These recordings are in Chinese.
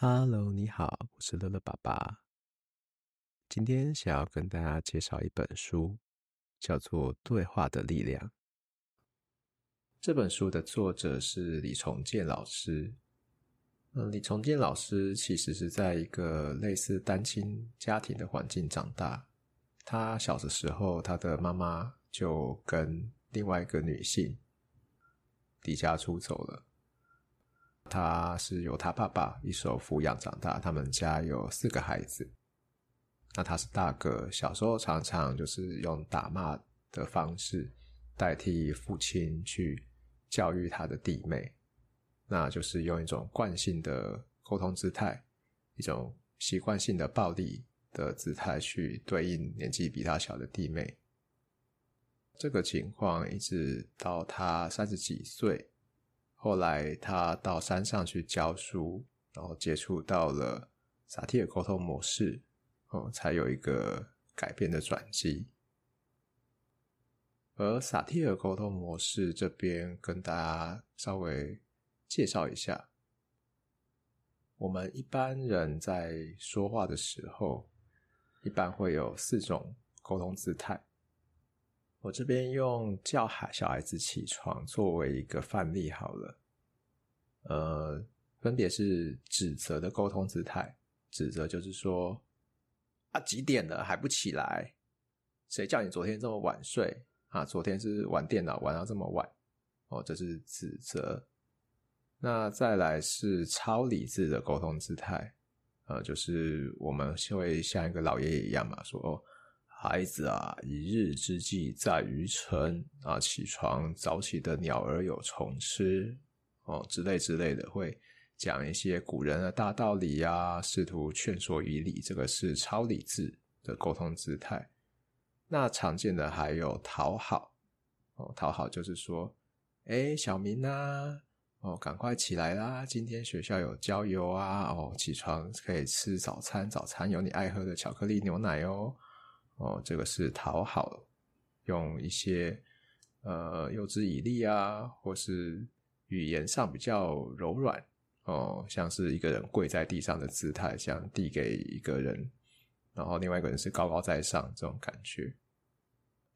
Hello，你好，我是乐乐爸爸。今天想要跟大家介绍一本书，叫做《对话的力量》。这本书的作者是李崇建老师。嗯，李崇建老师其实是在一个类似单亲家庭的环境长大。他小的时候，他的妈妈就跟另外一个女性离家出走了。他是由他爸爸一手抚养长大，他们家有四个孩子。那他是大哥，小时候常常就是用打骂的方式代替父亲去教育他的弟妹，那就是用一种惯性的沟通姿态，一种习惯性的暴力的姿态去对应年纪比他小的弟妹。这个情况一直到他三十几岁。后来他到山上去教书，然后接触到了萨提尔沟通模式，哦，才有一个改变的转机。而萨提尔沟通模式这边跟大家稍微介绍一下，我们一般人在说话的时候，一般会有四种沟通姿态。我这边用叫孩小孩子起床作为一个范例好了，呃，分别是指责的沟通姿态，指责就是说，啊，几点了还不起来？谁叫你昨天这么晚睡啊？昨天是玩电脑玩到这么晚，哦，这是指责。那再来是超理智的沟通姿态，呃，就是我们会像一个老爷爷一样嘛，说哦。孩子啊，一日之计在于晨啊，起床早起的鸟儿有虫吃哦，之类之类的，会讲一些古人的大道理啊，试图劝说于理，这个是超理智的沟通姿态。那常见的还有讨好哦，讨好就是说，哎，小明啊，哦，赶快起来啦，今天学校有郊游啊，哦，起床可以吃早餐，早餐有你爱喝的巧克力牛奶哦。哦，这个是讨好，用一些呃诱之以利啊，或是语言上比较柔软哦，像是一个人跪在地上的姿态，像递给一个人，然后另外一个人是高高在上这种感觉。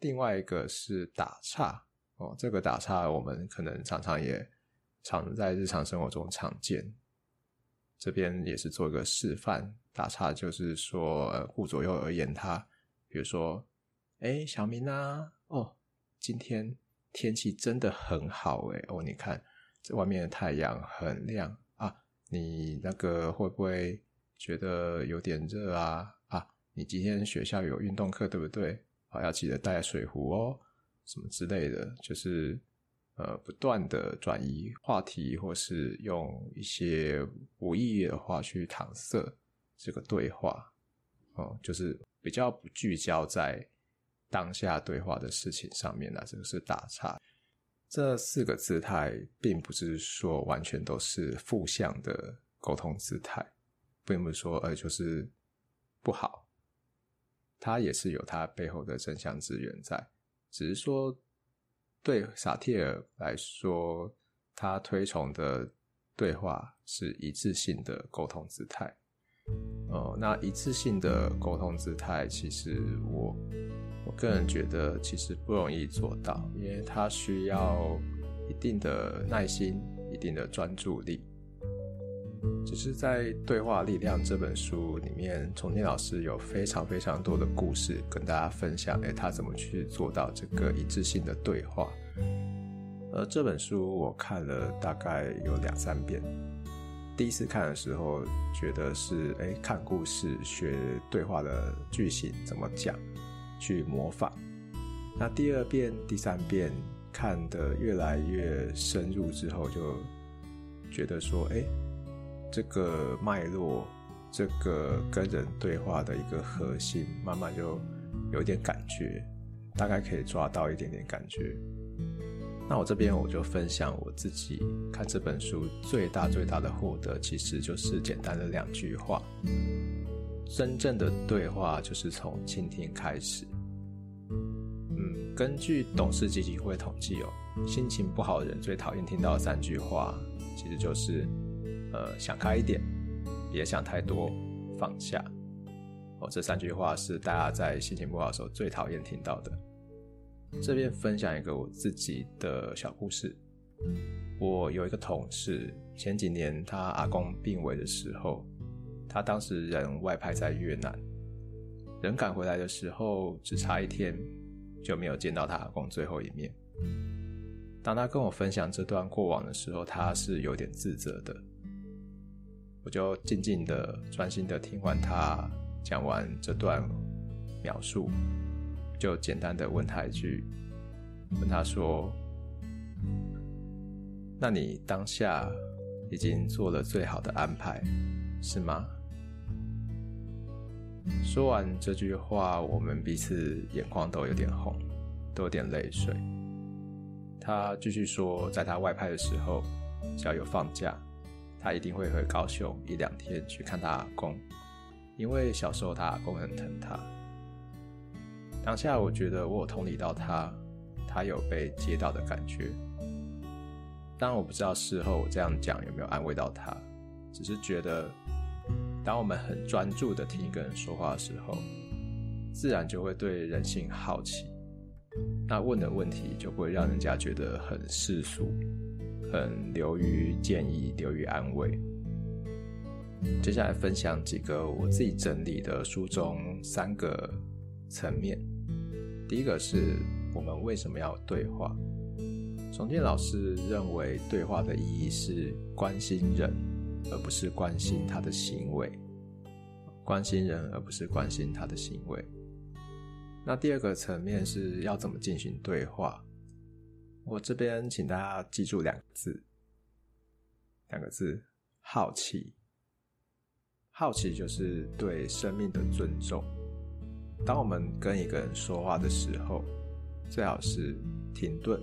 另外一个是打岔哦，这个打岔我们可能常常也常在日常生活中常见，这边也是做一个示范。打岔就是说，呃，顾左右而言他。比如说，哎，小明啊，哦，今天天气真的很好诶，哦，你看这外面的太阳很亮啊，你那个会不会觉得有点热啊？啊，你今天学校有运动课对不对？啊，要记得带水壶哦，什么之类的，就是呃，不断的转移话题，或是用一些无意义的话去搪塞这个对话，哦，就是。比较不聚焦在当下对话的事情上面啊，这个是打岔。这四个姿态并不是说完全都是负向的沟通姿态，并不是说呃就是不好，它也是有它背后的正向资源在。只是说对萨提尔来说，他推崇的对话是一致性的沟通姿态。哦，那一次性的沟通姿态，其实我我个人觉得其实不容易做到，因为它需要一定的耐心、一定的专注力。只是在《对话力量》这本书里面，崇建老师有非常非常多的故事跟大家分享，诶，他怎么去做到这个一致性的对话？而这本书我看了大概有两三遍。第一次看的时候，觉得是诶，看故事学对话的句型怎么讲，去模仿。那第二遍、第三遍看得越来越深入之后，就觉得说，诶，这个脉络，这个跟人对话的一个核心，慢慢就有点感觉，大概可以抓到一点点感觉。那我这边我就分享我自己看这本书最大最大的获得，其实就是简单的两句话：真正的对话就是从倾听开始。嗯，根据董事基金会统计哦，心情不好的人最讨厌听到的三句话，其实就是呃，想开一点，别想太多，放下。哦，这三句话是大家在心情不好的时候最讨厌听到的。这边分享一个我自己的小故事。我有一个同事，前几年他阿公病危的时候，他当时人外派在越南，人赶回来的时候只差一天，就没有见到他阿公最后一面。当他跟我分享这段过往的时候，他是有点自责的。我就静静的、专心的听完他讲完这段描述，就简单的问他一句，问他说：“那你当下已经做了最好的安排，是吗？”说完这句话，我们彼此眼眶都有点红，都有点泪水。他继续说，在他外派的时候，只要有放假，他一定会回高雄一两天去看他阿公，因为小时候他阿公很疼他。当下我觉得我有同理到他，他有被接到的感觉。当然我不知道事后我这样讲有没有安慰到他，只是觉得，当我们很专注的听一个人说话的时候，自然就会对人性好奇。那问的问题就会让人家觉得很世俗，很流于建议、流于安慰。接下来分享几个我自己整理的书中三个层面。第一个是我们为什么要对话？崇建老师认为，对话的意义是关心人，而不是关心他的行为。关心人，而不是关心他的行为。那第二个层面是要怎么进行对话？我这边请大家记住两个字，两个字：好奇。好奇就是对生命的尊重。当我们跟一个人说话的时候，最好是停顿，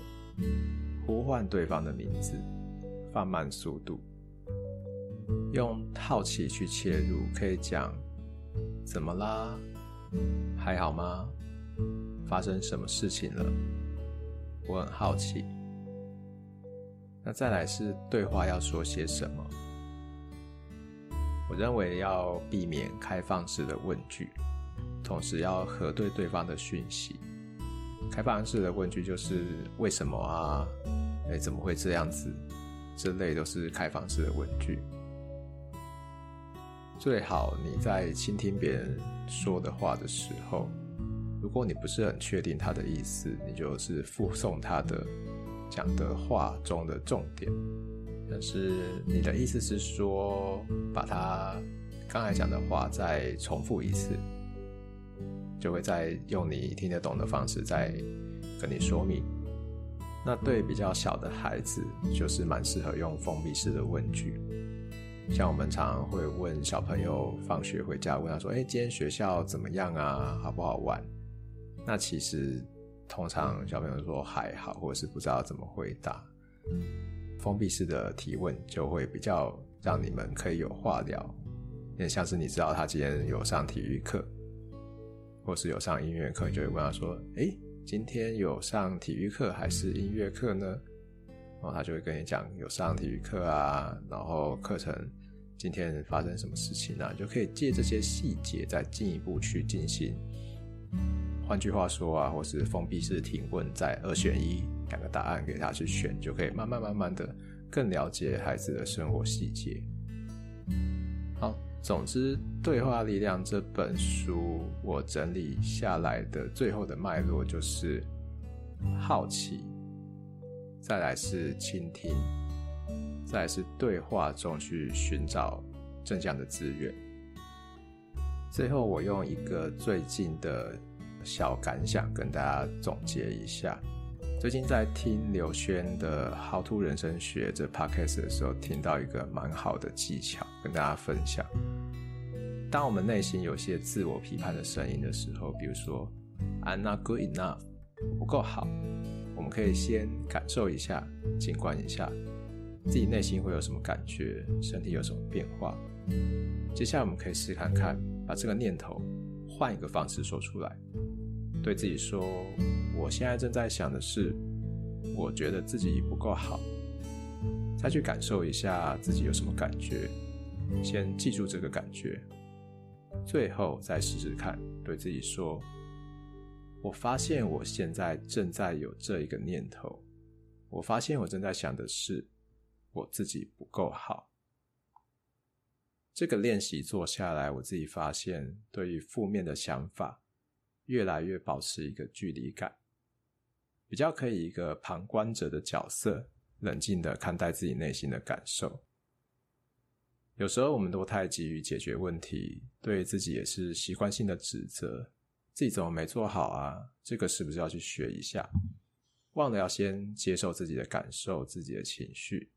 呼唤对方的名字，放慢速度，用好奇去切入，可以讲：怎么啦？还好吗？发生什么事情了？我很好奇。那再来是对话要说些什么？我认为要避免开放式的问句，同时要核对对方的讯息。开放式的问句就是为什么啊？哎，怎么会这样子？这类都是开放式的问句。最好你在倾听别人说的话的时候。如果你不是很确定他的意思，你就是附送他的讲的话中的重点。但是你的意思是说，把他刚才讲的话再重复一次，就会再用你听得懂的方式再跟你说明。那对比较小的孩子，就是蛮适合用封闭式的问句。像我们常常会问小朋友放学回家，问他说：“哎，今天学校怎么样啊？好不好玩？”那其实，通常小朋友说还好，或者是不知道怎么回答。封闭式的提问就会比较让你们可以有话聊，有点像是你知道他今天有上体育课，或是有上音乐课，就会问他说：“诶，今天有上体育课还是音乐课呢？”然后他就会跟你讲有上体育课啊，然后课程今天发生什么事情啊，就可以借这些细节再进一步去进行。换句话说啊，或是封闭式提问，在二选一两个答案给他去选，就可以慢慢慢慢的更了解孩子的生活细节。好，总之，《对话力量》这本书我整理下来的最后的脉络就是好奇，再来是倾听，再来是对话中去寻找正向的资源。最后，我用一个最近的。小感想跟大家总结一下。最近在听刘轩的《How to 人生学》这 podcast 的时候，听到一个蛮好的技巧，跟大家分享。当我们内心有些自我批判的声音的时候，比如说 "I'm not good enough"，不够好，我们可以先感受一下，静观一下自己内心会有什么感觉，身体有什么变化。接下来我们可以试看看，把这个念头换一个方式说出来。对自己说：“我现在正在想的是，我觉得自己不够好。”再去感受一下自己有什么感觉，先记住这个感觉，最后再试试看，对自己说：“我发现我现在正在有这一个念头，我发现我正在想的是我自己不够好。”这个练习做下来，我自己发现，对于负面的想法，越来越保持一个距离感，比较可以一个旁观者的角色，冷静的看待自己内心的感受。有时候我们都太急于解决问题，对自己也是习惯性的指责，自己怎么没做好啊？这个是不是要去学一下？忘了要先接受自己的感受、自己的情绪，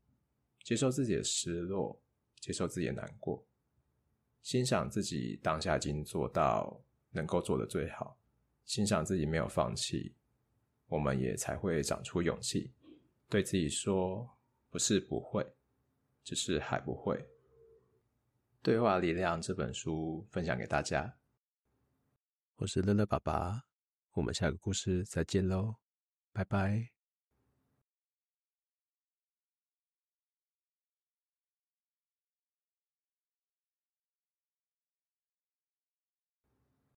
接受自己的失落，接受自己的难过，欣赏自己当下已经做到能够做的最好，欣赏自己没有放弃，我们也才会长出勇气，对自己说：不是不会，只是还不会。对话力量这本书分享给大家。我是乐乐爸爸，我们下个故事再见喽，拜拜。